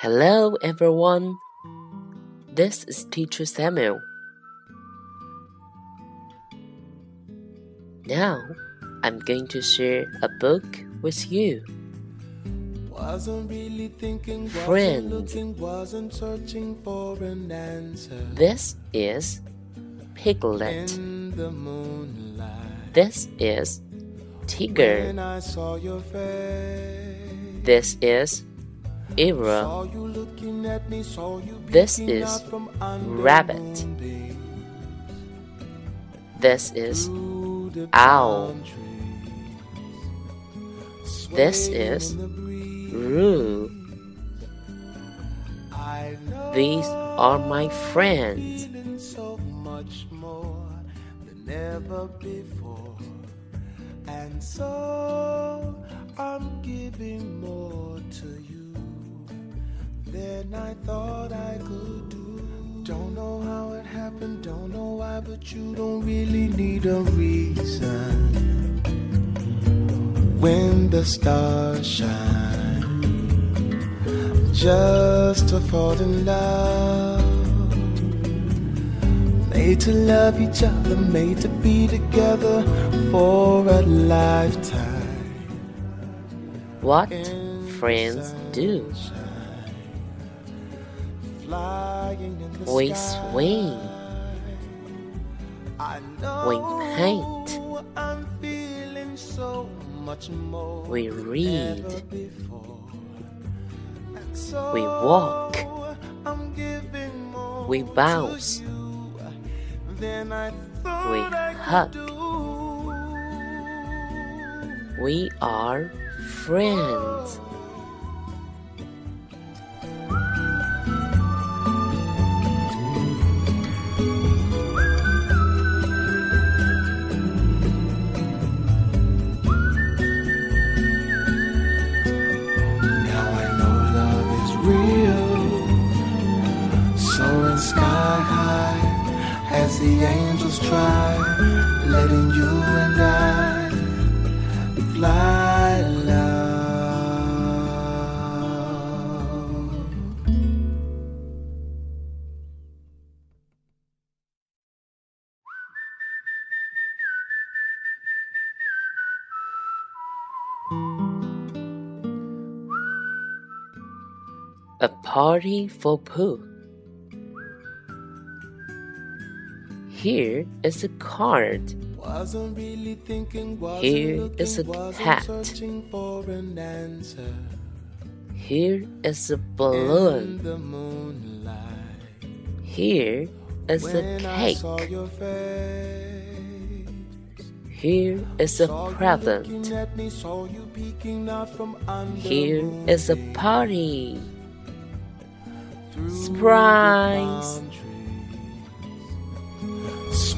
Hello, everyone. This is Teacher Samuel. Now, I'm going to share a book with you. Wasn't really thinking, Friend. looking, wasn't searching for an answer. This is Piglet. In the This is Tigger. when I saw your face, This is Eeyore. saw you looking at me, saw you This is out from under Rabbit. This is Owl. This is. Roo. These are my friends. so much more than ever before. And so why, but you don't really need a reason. When the stars shine just to fall in love. Made to love each other, made to be together for a lifetime. What friends do. We swing. We paint. I'm feeling so much more. We read. ever before. And so We walk. I'm giving more We bounce. you than I thought We hug. We are friends. The angels try, letting you and I fly. A party for Pooh. Here is a card. Wasn't really Here a cat. searching for an answer. Here is a In balloon. the moonlight, Here is a when I cake. saw your face. Here is a present. at me, saw you out from under Here is a party. Surprise.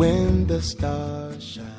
when the stars shine.